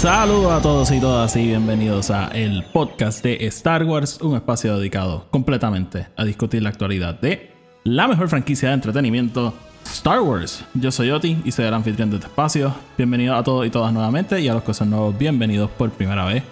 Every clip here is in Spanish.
Saludos a todos y todas y bienvenidos a el podcast de Star Wars, un espacio dedicado completamente a discutir la actualidad de la mejor franquicia de entretenimiento, Star Wars. Yo soy Oti y soy el anfitrión de este espacio. Bienvenidos a todos y todas nuevamente y a los que son nuevos, bienvenidos por primera vez.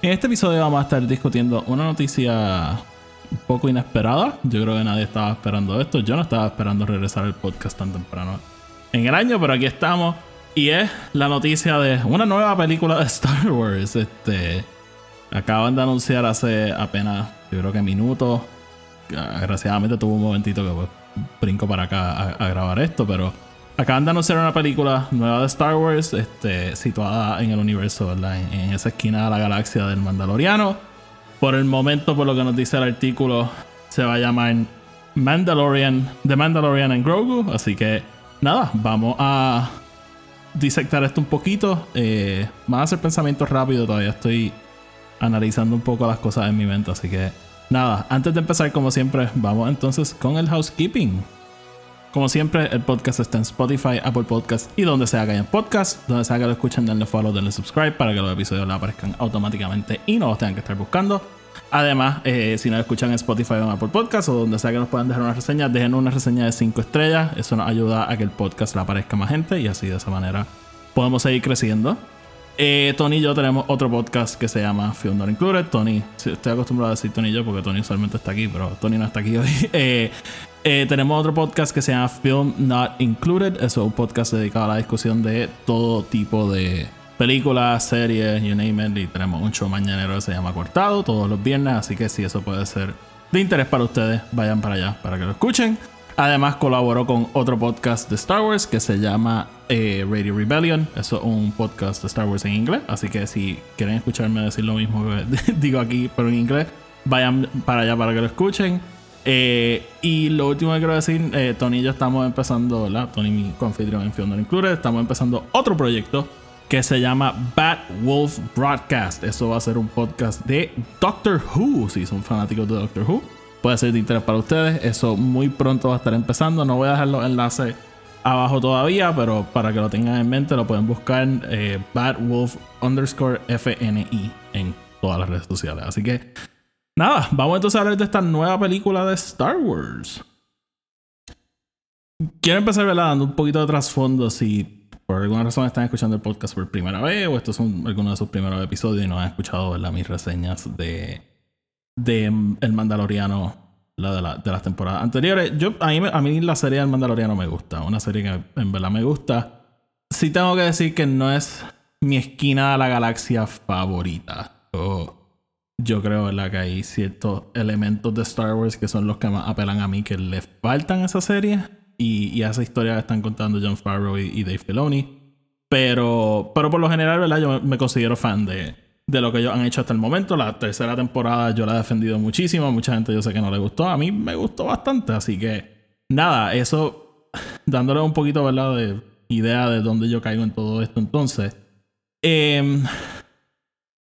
En este episodio vamos a estar discutiendo una noticia un poco inesperada. Yo creo que nadie estaba esperando esto. Yo no estaba esperando regresar al podcast tan temprano en el año, pero aquí estamos. Y es la noticia de una nueva película de Star Wars. Este. Acaban de anunciar hace apenas, yo creo que minutos. Desgraciadamente tuvo un momentito que pues, brinco para acá a, grabar esto, pero acaban de anunciar una película nueva de Star Wars, este, situada en el universo, ¿verdad? En, en esa esquina de la galaxia del Mandaloriano. Por el momento, por lo que nos dice el artículo, se va a llamar Mandalorian, The Mandalorian and Grogu. Así que, nada, vamos a disectar esto un poquito. Eh, van a ser pensamientos rápidos, todavía estoy analizando un poco las cosas en mi mente. Así que, nada, antes de empezar, como siempre, vamos entonces con el housekeeping. Como siempre, el podcast está en Spotify, Apple Podcast y donde sea que haya podcast. Donde sea que lo escuchen, denle follow, denle subscribe para que los episodios le aparezcan automáticamente y no los tengan que estar buscando. Además, eh, si nos escuchan en Spotify o en Apple Podcast o donde sea que nos puedan dejar una reseña, dejen una reseña de 5 estrellas. Eso nos ayuda a que el podcast le aparezca más gente y así de esa manera podemos seguir creciendo. Eh, Tony y yo tenemos otro podcast que se llama Film Not Included. Tony, estoy acostumbrado a decir Tony y yo porque Tony usualmente está aquí, pero Tony no está aquí hoy. Eh, tenemos otro podcast que se llama Film Not Included. Eso es un podcast dedicado a la discusión de todo tipo de películas, series, you name it. Y tenemos un show mañanero que se llama Cortado todos los viernes. Así que si eso puede ser de interés para ustedes, vayan para allá para que lo escuchen. Además, colaboró con otro podcast de Star Wars que se llama eh, Radio Rebellion. Eso es un podcast de Star Wars en inglés. Así que si quieren escucharme decir lo mismo que digo aquí, pero en inglés, vayan para allá para que lo escuchen. Eh, y lo último que quiero decir, eh, Tony y yo estamos empezando, ¿verdad? Tony, mi confitrión en Not Included, estamos empezando otro proyecto que se llama Bad Wolf Broadcast. Eso va a ser un podcast de Doctor Who. Si son fanáticos de Doctor Who, puede ser de interés para ustedes. Eso muy pronto va a estar empezando. No voy a dejar los enlaces abajo todavía, pero para que lo tengan en mente, lo pueden buscar eh, Bad Wolf underscore FNI en todas las redes sociales. Así que Nada, vamos entonces a hablar de esta nueva película de Star Wars. Quiero empezar ¿verdad? dando un poquito de trasfondo si por alguna razón están escuchando el podcast por primera vez o estos son algunos de sus primeros episodios y no han escuchado ¿verdad? mis reseñas de, de El Mandaloriano la de, la, de las temporadas anteriores. Yo, a, mí, a mí la serie del Mandaloriano me gusta, una serie que en verdad me gusta. Sí tengo que decir que no es mi esquina de la galaxia favorita. O yo creo ¿verdad? que hay ciertos elementos de Star Wars que son los que más apelan a mí que le faltan a esa serie y, y esa historia que están contando John Favreau y, Dave Filoni. Pero, pero por lo general, ¿verdad? Yo me considero fan de, de lo que ellos han hecho hasta el momento. La tercera temporada yo la he defendido muchísimo. Mucha gente yo sé que no le gustó. A mí me gustó bastante. Así que, nada, eso dándole un poquito, ¿verdad? De idea de dónde yo caigo en todo esto entonces. Eh,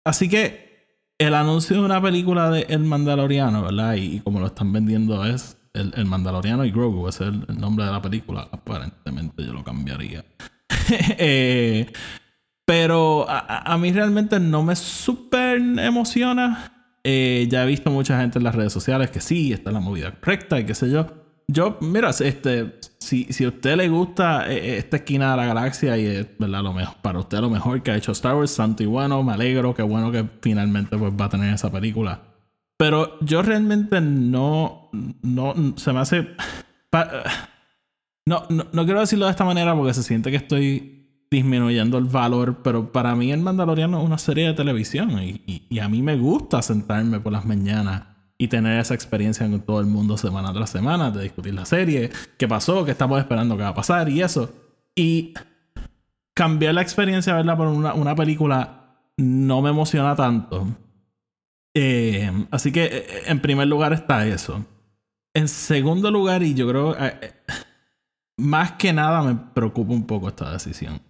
así que el anuncio de una película de El Mandaloriano, ¿verdad? Y, y como lo están vendiendo es el, el, Mandaloriano y Grogu, ese es el, el, nombre de la película. Aparentemente yo lo cambiaría. eh, pero a, a, mí realmente no me súper emociona. Eh, ya he visto mucha gente en las redes sociales que sí, está la movida correcta y qué sé yo. Yo, mira, este, si, si a usted le gusta esta esquina de la galaxia y es ¿verdad? Lo mejor, para usted lo mejor que ha hecho Star Wars, santo y bueno, me alegro, qué bueno que finalmente pues, va a tener esa película. Pero yo realmente no, no, se me hace... No, no, no quiero decirlo de esta manera porque se siente que estoy disminuyendo el valor, pero para mí el Mandaloriano es una serie de televisión y, y, a mí me gusta sentarme por las mañanas y tener esa experiencia con todo el mundo semana tras semana, de discutir la serie, qué pasó, qué estamos esperando que va a pasar y eso. Y cambiar la experiencia, ¿verdad? Por una, una película no me emociona tanto. Eh, así que eh, en primer lugar está eso. En segundo lugar, y yo creo, eh, más que nada me preocupa un poco esta decisión.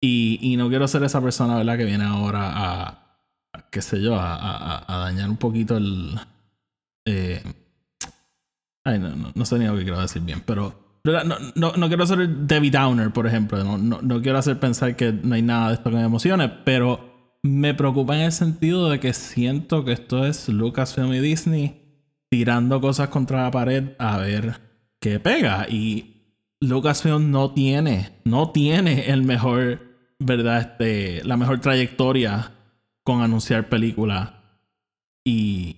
Y, y no quiero ser esa persona, ¿verdad? Que viene ahora a, qué sé yo, a, dañar un poquito el... ay, no, no, no sé ni lo que quiero decir bien, pero... No, no, no, quiero ser Debbie Downer, por ejemplo. No, no, quiero hacer pensar que no hay nada de esto que me emocione, pero me preocupa en el sentido de que siento que esto es Lucasfilm y Disney tirando cosas contra la pared a ver qué pega. Y Lucasfilm no tiene, no tiene el mejor, ¿verdad? Este, la mejor trayectoria con anunciar películas y,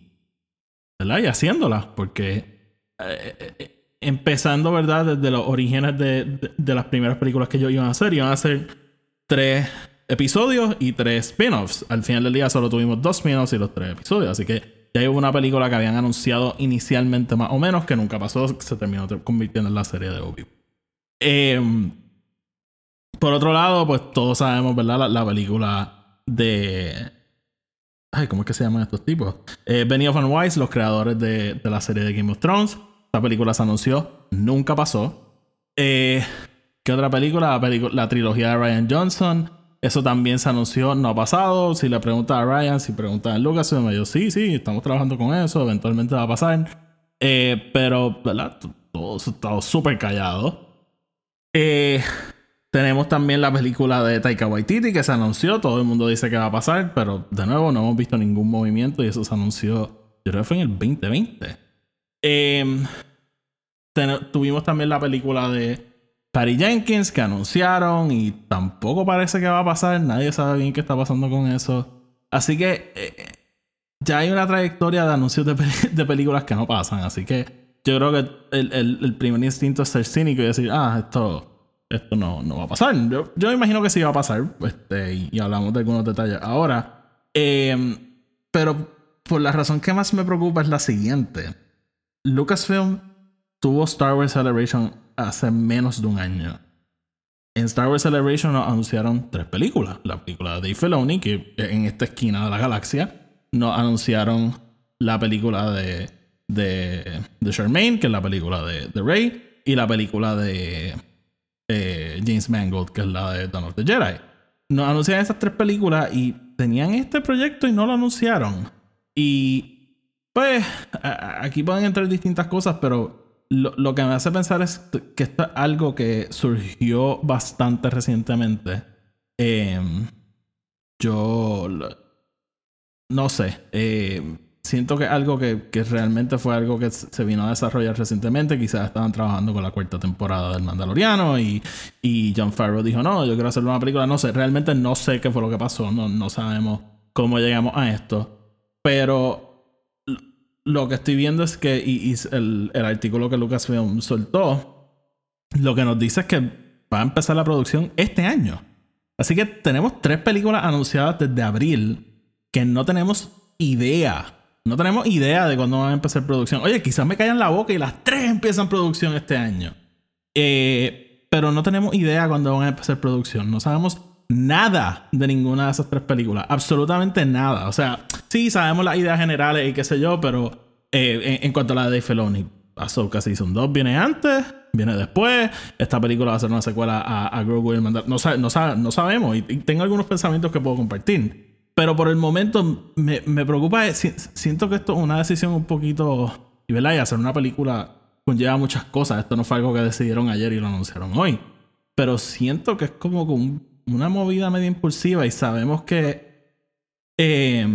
¿verdad? Y haciéndolas, porque eh, eh, empezando, ¿verdad? Desde los orígenes de, de, de, las primeras películas que ellos iban a hacer, iban a hacer tres episodios y tres spin-offs. Al final del día solo tuvimos dos spin-offs y los tres episodios. Así que ya hubo una película que habían anunciado inicialmente más o menos, que nunca pasó, se terminó convirtiendo en la serie de Obi. Eh, por otro lado, pues todos sabemos, ¿verdad? La, película de... Ay, ¿cómo es que se llaman estos tipos? Eh, Benioff and Weiss, los creadores de, la serie de Game of Thrones. Esta película se anunció, nunca pasó. Eh, ¿Qué otra película? La, película? la trilogía de Ryan Johnson. Eso también se anunció, no ha pasado. Si le preguntas a Ryan, si preguntas a Lucas, me dijo, sí, sí, estamos trabajando con eso, eventualmente va a pasar. Eh, pero, ¿verdad? Todo estado súper callado. Eh, tenemos también la película de Taika Waititi que se anunció. Todo el mundo dice que va a pasar, pero de nuevo no hemos visto ningún movimiento y eso se anunció, yo creo que fue en el 2020. Eh, tuvimos también la película de Patty Jenkins que anunciaron y tampoco parece que va a pasar. Nadie sabe bien qué está pasando con eso. Así que eh, ya hay una trayectoria de anuncios de, de, películas que no pasan. Así que yo creo que el, el, el, primer instinto es ser cínico y decir, ah, esto, esto no, no va a pasar. Yo, yo imagino que sí va a pasar. Este, y, y, hablamos de algunos detalles ahora. Eh, pero por la razón que más me preocupa es la siguiente. Lucasfilm tuvo Star Wars Celebration hace menos de un año. En Star Wars Celebration nos anunciaron tres películas. La película de Dave Filoni, que en esta esquina de la galaxia. Nos anunciaron la película de, de, de Charmaine, que es la película de, de Rey. Y la película de eh, James Mangold, que es la de Dawn of the Jedi. Nos anunciaron esas tres películas y tenían este proyecto y no lo anunciaron. Y pues aquí pueden entrar distintas cosas, pero lo, lo, que me hace pensar es que esto es algo que surgió bastante recientemente. Eh, yo no sé. Eh, siento que algo que, que, realmente fue algo que se vino a desarrollar recientemente. Quizás estaban trabajando con la cuarta temporada del Mandaloriano y, y John Farrow dijo, no, yo quiero hacer una película. No sé, realmente no sé qué fue lo que pasó. No, no sabemos cómo llegamos a esto. Pero lo que estoy viendo es que y, el, artículo que Lucasfilm soltó, lo que nos dice es que va a empezar la producción este año. Así que tenemos tres películas anunciadas desde abril que no tenemos idea. No tenemos idea de cuándo van a empezar producción. Oye, quizás me callan la boca y las tres empiezan producción este año. Eh, pero no tenemos idea cuándo van a empezar producción. No sabemos nada de ninguna de esas tres películas. Absolutamente nada. O sea, sí sabemos las ideas generales y qué sé yo, pero eh, en, cuanto a la de Dave Filoni, Ahsoka Season 2 viene antes, viene después. Esta película va a ser una secuela a, a Grogu y el No, no, no, sabemos. Y, tengo algunos pensamientos que puedo compartir. Pero por el momento me, me preocupa. Siento que esto es una decisión un poquito. Y, ¿verdad? y hacer una película conlleva muchas cosas. Esto no fue algo que decidieron ayer y lo anunciaron hoy. Pero siento que es como un una movida medio impulsiva y sabemos que eh,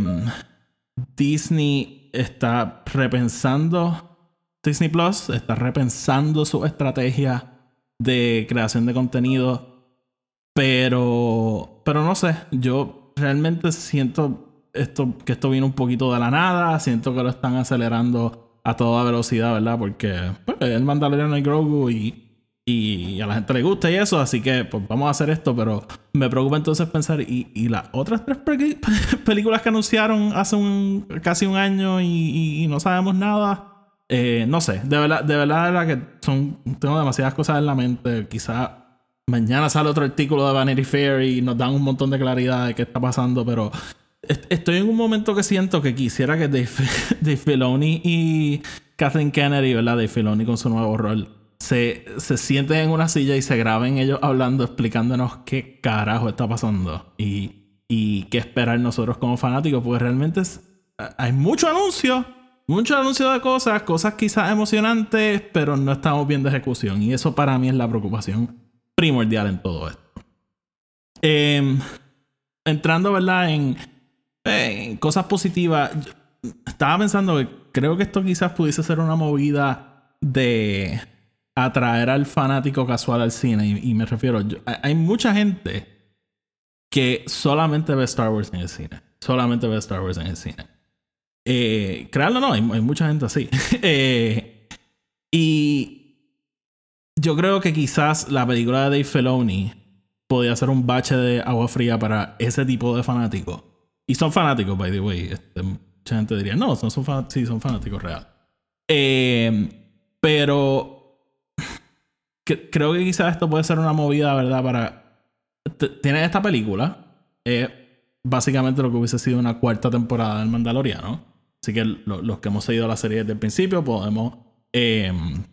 Disney está repensando, Disney Plus está repensando su estrategia de creación de contenido, pero, pero no sé, yo realmente siento esto, que esto viene un poquito de la nada, siento que lo están acelerando a toda velocidad, ¿verdad? Porque pues, el Mandalorian y Grogu y y a la gente le gusta y eso, así que pues vamos a hacer esto, pero me preocupa entonces pensar, ¿y, y las otras tres películas que anunciaron hace un, casi un año y, no sabemos nada? Eh, no sé, de verdad, de verdad, que son, tengo demasiadas cosas en la mente, quizá mañana sale otro artículo de Vanity Fair y nos dan un montón de claridad de qué está pasando, pero estoy en un momento que siento que quisiera que Dave, Dave Filoni y Kathleen Kennedy, ¿verdad? Dave Filoni con su nuevo rol, se, se sienten en una silla y se graben ellos hablando, explicándonos qué carajo está pasando y, y qué esperar nosotros como fanáticos, porque realmente hay mucho anuncio, mucho anuncio de cosas, cosas quizás emocionantes, pero no estamos viendo ejecución y eso para mí es la preocupación primordial en todo esto. Em, entrando, ¿verdad? En cosas positivas, estaba pensando que creo que esto quizás pudiese ser una movida de atraer al fanático casual al cine. Y, me refiero, hay mucha gente que solamente ve Star Wars en el cine. Solamente ve Star Wars en el cine. Eh, créanlo no, hay, mucha gente así. eh, y yo creo que quizás la película de Dave Filoni podía ser un bache de agua fría para ese tipo de fanáticos. Y son fanáticos, by the way. Este, mucha gente diría, no, son, son sí, son fanáticos reales. Eh, pero creo que quizás esto puede ser una movida, ¿verdad? Para. Tienes esta película. Es básicamente lo que hubiese sido una cuarta temporada del Mandaloriano. Así que los que hemos seguido la serie desde el principio podemos. Em,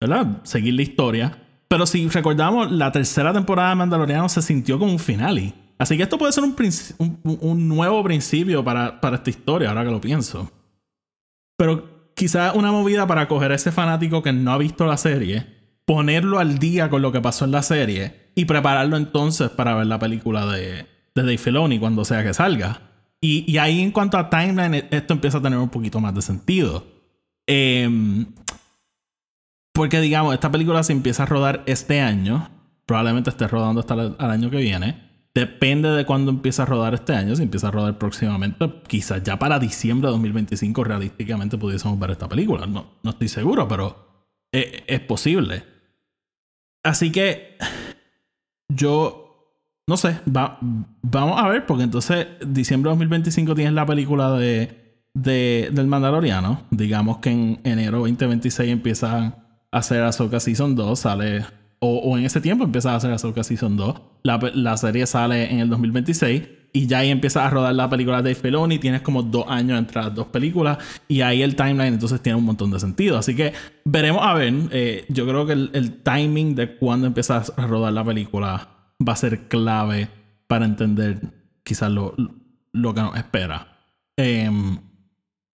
¿Verdad? Seguir la historia. Pero si recordamos, la tercera temporada de Mandaloriano se sintió como un finale. Así que esto puede ser un, un, nuevo principio para, para esta historia, ahora que lo pienso. Pero quizás una movida para coger a ese fanático que no ha visto la serie ponerlo al día con lo que pasó en la serie y prepararlo entonces para ver la película de, de Dave Filoni cuando sea que salga. Y, ahí en cuanto a timeline, e, esto empieza a tener un poquito más de sentido. Em, porque digamos, esta película se empieza a rodar este año. Probablemente esté rodando hasta el, año que viene. Depende de cuándo empieza a rodar este año. Si empieza a rodar próximamente, quizás ya para diciembre de 2025 realísticamente pudiésemos ver esta película. No, no estoy seguro, pero e, es posible. Así que yo no sé, va, vamos a ver, porque entonces diciembre de 2025 tienes la película de, de, del Mandaloriano. Digamos que en enero 2026 empieza a hacer Ahsoka Season 2, sale, o, o en ese tiempo empieza a hacer Ahsoka Season 2. La, la serie sale en el 2026 y ya ahí empiezas a rodar la película de Dave tienes como dos años entre las dos películas y ahí el timeline entonces tiene un montón de sentido. Así que veremos a ver, eh, yo creo que el, timing de cuando empiezas a rodar la película va a ser clave para entender quizás lo, lo que nos espera. Em,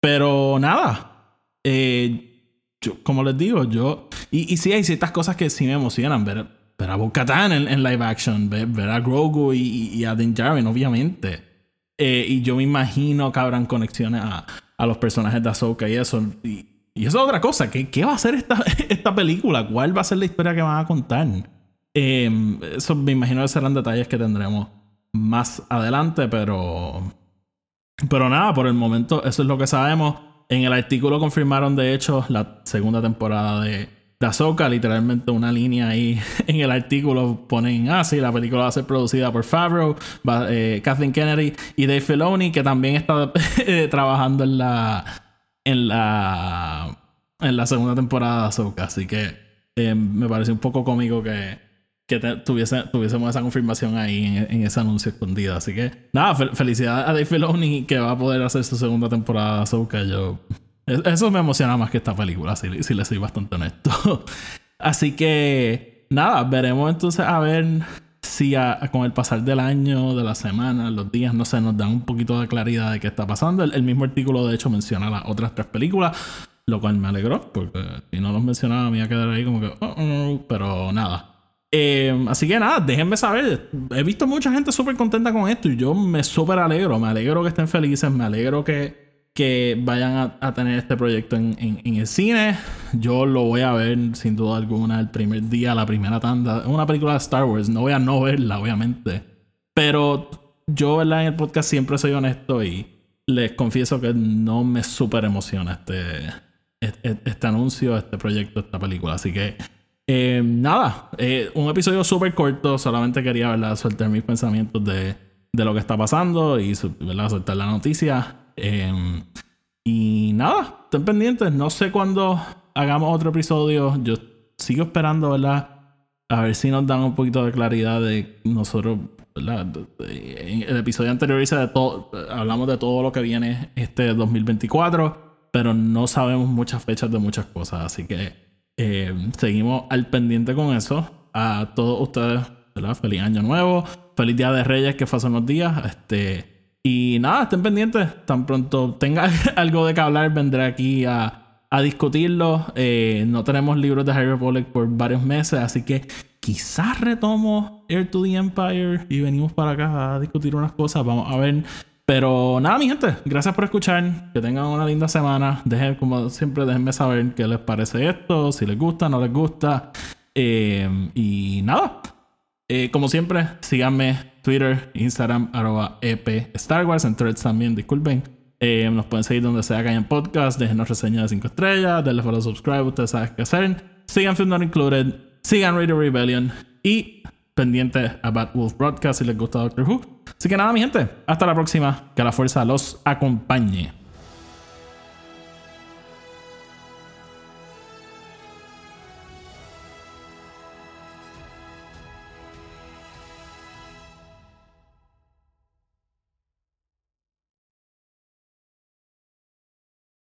pero nada, eh, yo, como les digo, yo... Y, y sí hay ciertas cosas que sí me emocionan ver ver a bo en, live action, ver, a Grogu y, a Din Djarin, obviamente. Eh, y yo me imagino que habrán conexiones a, a los personajes de Ahsoka y eso. Y, y, eso es otra cosa. ¿Qué, ¿Qué, va a ser esta, esta película? ¿Cuál va a ser la historia que van a contar? Em, eso me imagino que serán detalles que tendremos más adelante, pero. Pero nada, por el momento, eso es lo que sabemos. En el artículo confirmaron, de hecho, la segunda temporada de, de Ahsoka, literalmente una línea ahí en el artículo ponen, ah, sí, la película va a ser producida por Favreau, eh, Kathleen Kennedy y Dave Filoni, que también está eh, trabajando en la, en la, en la segunda temporada de Ahsoka, así que eh, me parece un poco cómico que, que tuviese, tuviésemos esa confirmación ahí en, ese anuncio escondido, así que nada, felicidades a Dave Filoni que va a poder hacer su segunda temporada de Ahsoka, yo eso me emociona más que esta película, si, si le soy bastante honesto. Así que, nada, veremos entonces a ver si con el pasar del año, de la semana, los días, no sé, nos dan un poquito de claridad de qué está pasando. El, mismo artículo, de hecho, menciona las otras tres películas, lo cual me alegró, porque si no los mencionaba me iba a quedar ahí como que, oh, oh", pero nada. Eh, así que nada, déjenme saber. He visto mucha gente súper contenta con esto y yo me súper alegro. Me alegro que estén felices, me alegro que que vayan a, tener este proyecto en, el cine. Yo lo voy a ver sin duda alguna el primer día, la primera tanda. Es una película de Star Wars, no voy a no verla, obviamente. Pero yo, ¿verdad? En el podcast siempre soy honesto y les confieso que no me súper emociona este, este, este, anuncio, este proyecto, esta película. Así que, eh, nada, eh, un episodio súper corto. Solamente quería, ¿verdad? Soltar mis pensamientos de, de lo que está pasando y, ¿verdad? Soltar la noticia. Em, y nada, estén pendientes. No sé cuándo hagamos otro episodio. Yo sigo esperando, ¿verdad? A ver si nos dan un poquito de claridad de nosotros. ¿verdad? En el episodio anterior hice de todo, hablamos de todo lo que viene este 2024, pero no sabemos muchas fechas de muchas cosas. Así que eh, seguimos al pendiente con eso. A todos ustedes, ¿verdad? Feliz año nuevo. Feliz Día de Reyes que fue hace unos días. Este, y nada, estén pendientes. Tan pronto tenga algo de que hablar, vendré aquí a, a discutirlo. Eh, no tenemos libros de Harry Republic por varios meses, así que quizás retomo Air to the Empire y venimos para acá a discutir unas cosas. Vamos a ver. Pero nada, mi gente, gracias por escuchar. Que tengan una linda semana. Dejen, como siempre, déjenme saber qué les parece esto, si les gusta, no les gusta. Eh, y nada. Eh, como siempre, síganme Twitter, Instagram, arroba EP Star Wars, en Threads también, disculpen. Eh, nos pueden seguir donde sea que hayan podcast, déjenos reseñas de 5 estrellas, denle follow, subscribe, ustedes saben qué hacer. Sigan Film Not Included, sigan Radio Rebellion y pendiente a Bad Wolf Broadcast si les gusta Doctor Who. Así que nada, mi gente, hasta la próxima. Que la fuerza los acompañe.